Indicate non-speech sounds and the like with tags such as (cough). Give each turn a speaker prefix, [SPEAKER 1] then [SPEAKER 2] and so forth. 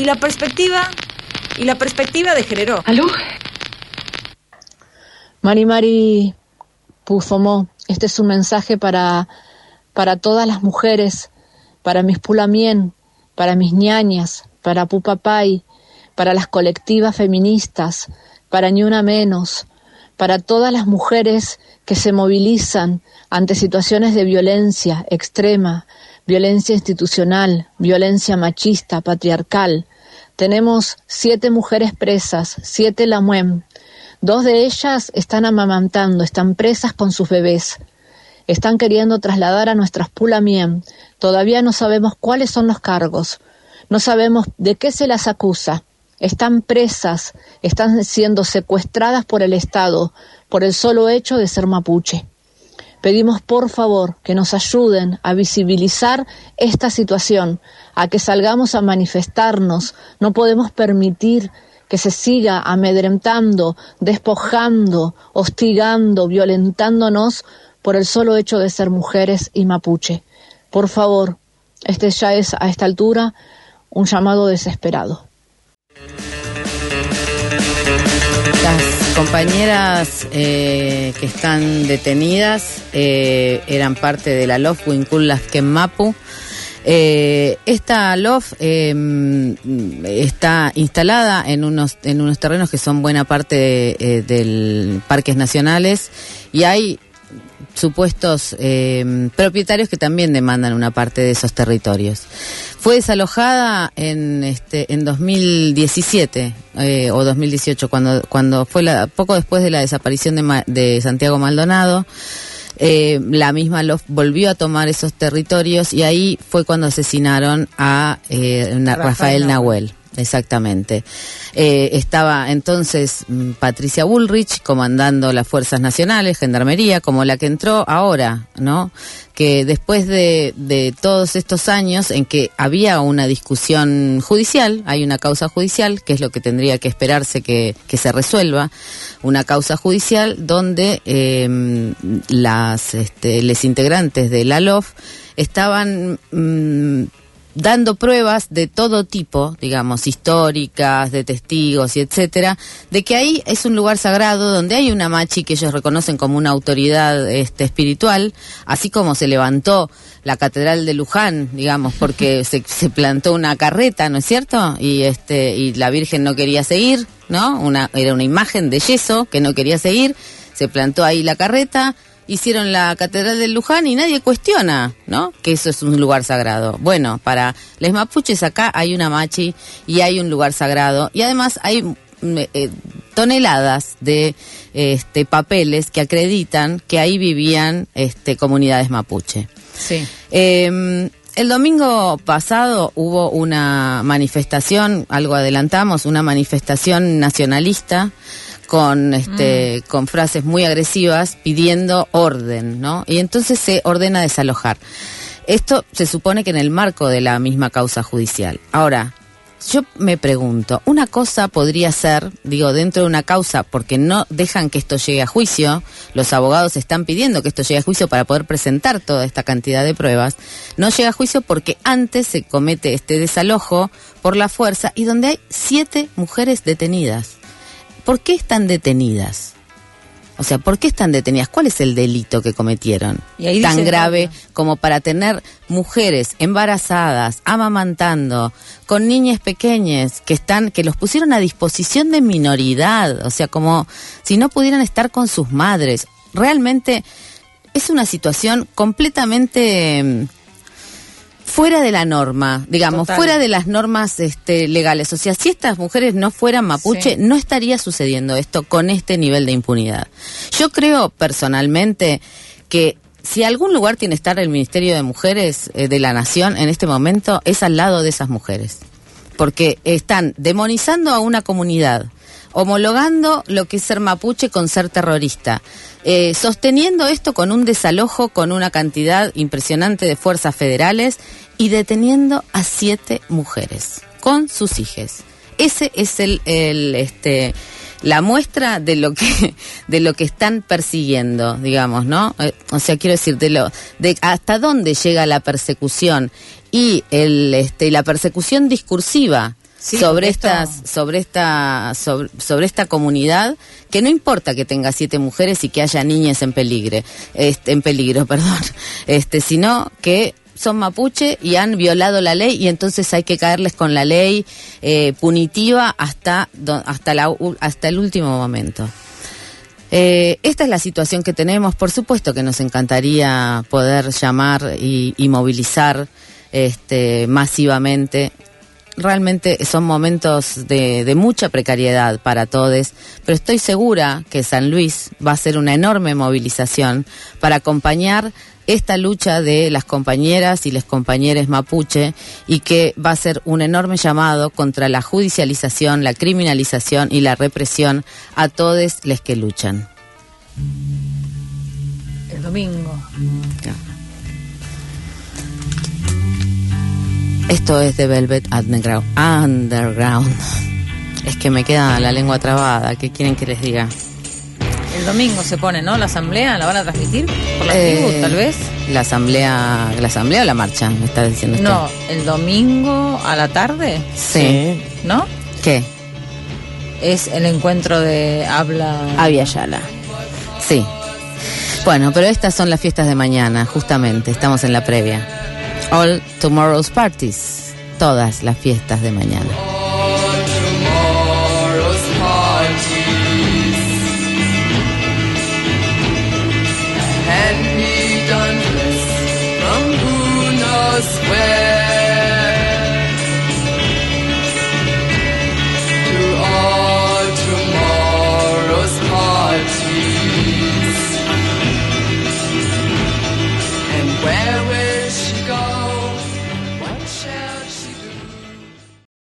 [SPEAKER 1] y la perspectiva y la perspectiva de género.
[SPEAKER 2] ¿Aló?
[SPEAKER 3] Mari Mari Pufomó, este es un mensaje para, para todas las mujeres, para mis pulamien, para mis ñañas, para Pupapay, para las colectivas feministas, para Ni Una Menos, para todas las mujeres que se movilizan ante situaciones de violencia extrema, violencia institucional, violencia machista, patriarcal. Tenemos siete mujeres presas, siete Lamuem. Dos de ellas están amamantando, están presas con sus bebés. Están queriendo trasladar a nuestras pulamien. Todavía no sabemos cuáles son los cargos. No sabemos de qué se las acusa. Están presas, están siendo secuestradas por el Estado por el solo hecho de ser mapuche. Pedimos por favor que nos ayuden a visibilizar esta situación, a que salgamos a manifestarnos. No podemos permitir que se siga amedrentando, despojando, hostigando, violentándonos por el solo hecho de ser mujeres y mapuche. Por favor, este ya es a esta altura un llamado desesperado.
[SPEAKER 4] Compañeras eh, que están detenidas eh, eran parte de la LOF Winkul Mapu. Eh, esta LOF em, está instalada en unos, en unos terrenos que son buena parte de, del parques nacionales y hay supuestos eh, propietarios que también demandan una parte de esos territorios. Fue desalojada en este en 2017 eh, o 2018 cuando cuando fue la, poco después de la desaparición de, de Santiago Maldonado. Eh, la misma lo volvió a tomar esos territorios y ahí fue cuando asesinaron a Rafael, Nahuel. Exactamente. Eh, estaba entonces mm, Patricia Bullrich comandando las Fuerzas Nacionales, Gendarmería, como la que entró ahora, ¿no? Que después de, todos estos años en que había una discusión judicial, hay una causa judicial, que es lo que tendría que esperarse que, que se resuelva, una causa judicial donde eh, las, este, les integrantes de la LOF estaban mm, dando pruebas de todo tipo, digamos, históricas, de testigos y etcétera, de que ahí es un lugar sagrado donde hay una machi que ellos reconocen como una autoridad este, espiritual, así como se levantó la catedral de Luján, digamos, porque (laughs) se, se plantó una carreta, ¿no es cierto? Y este y la Virgen no quería seguir, ¿no? Una era una imagen de yeso que no quería seguir, se plantó ahí la carreta hicieron la Catedral de Luján y nadie cuestiona, ¿no? Que eso es un lugar sagrado. Bueno, para les mapuches acá hay una machi y hay un lugar sagrado y además hay mm, eh, toneladas de este, papeles que acreditan que ahí vivían este, comunidades mapuche.
[SPEAKER 3] Sí.
[SPEAKER 4] Em, el domingo pasado hubo una manifestación, algo adelantamos, una manifestación nacionalista con este mm. con frases muy agresivas pidiendo orden, ¿no? Y entonces se ordena desalojar. Esto se supone que en el marco de la misma causa judicial. Ahora, yo me pregunto, una cosa podría ser, digo, dentro de una causa, porque no dejan que esto llegue a juicio, los abogados están pidiendo que esto llegue a juicio para poder presentar toda esta cantidad de pruebas, no llega a juicio porque antes se comete este desalojo por la fuerza y donde hay siete mujeres detenidas. ¿Por qué están detenidas? O sea, ¿por qué están detenidas? ¿Cuál es el delito que cometieron? Tan grave como para tener mujeres embarazadas, amamantando, con niñas pequeñas que están, que los pusieron a disposición de minoridad, o sea, como si no pudieran estar con sus madres. Realmente es una situación completamente fuera de la norma, digamos, fuera de las normas este, legales. O sea, si estas mujeres no fueran mapuche, no estaría sucediendo esto con este nivel de impunidad. Yo creo personalmente que si algún lugar tiene que estar el Ministerio de Mujeres eh, de la Nación en este momento, es al lado de esas mujeres. Porque están demonizando a una comunidad, homologando lo que es ser mapuche con ser terrorista, eh, sosteniendo esto con un desalojo con una cantidad impresionante de fuerzas federales y deteniendo a siete mujeres con sus hijas. Ese es el, el este la muestra de lo que de lo que están persiguiendo, digamos, ¿no? Eh, o sea, quiero decir de lo de hasta dónde llega la persecución y el este la persecución discursiva sobre estas, sobre esta, sobre, esta comunidad, que no importa que tenga siete mujeres y que haya niñas en peligro, este, en peligro, (laughs) perdón, este, sino que son mapuche y han violado la ley y entonces hay que caerles con la ley eh, punitiva hasta, hasta, la, hasta el último momento. Eh, esta es la situación que tenemos. Por supuesto que nos encantaría poder llamar y, movilizar este, masivamente. Realmente son momentos de, de, mucha precariedad para todos, pero estoy segura que San Luis va a ser una enorme movilización para acompañar esta lucha de las compañeras y los compañeros mapuche y que va a ser un enorme llamado contra la judicialización, la criminalización y la represión a todos los que luchan.
[SPEAKER 1] El domingo.
[SPEAKER 4] Esto es de Velvet Underground. Es que me queda la lengua trabada. ¿Qué quieren que les diga?
[SPEAKER 1] El domingo se pone, ¿no? La asamblea, ¿la van a transmitir? ¿Por la eh, tal vez?
[SPEAKER 4] La asamblea, ¿la asamblea o la marcha? Me está diciendo usted.
[SPEAKER 1] No, el domingo a la tarde.
[SPEAKER 4] Sí.
[SPEAKER 1] ¿No?
[SPEAKER 4] ¿Qué?
[SPEAKER 1] Es el encuentro de habla.
[SPEAKER 4] Avia Yala. Sí. Bueno, pero estas son las fiestas de mañana, justamente. Estamos en la previa. All tomorrow's parties. Todas las fiestas de mañana.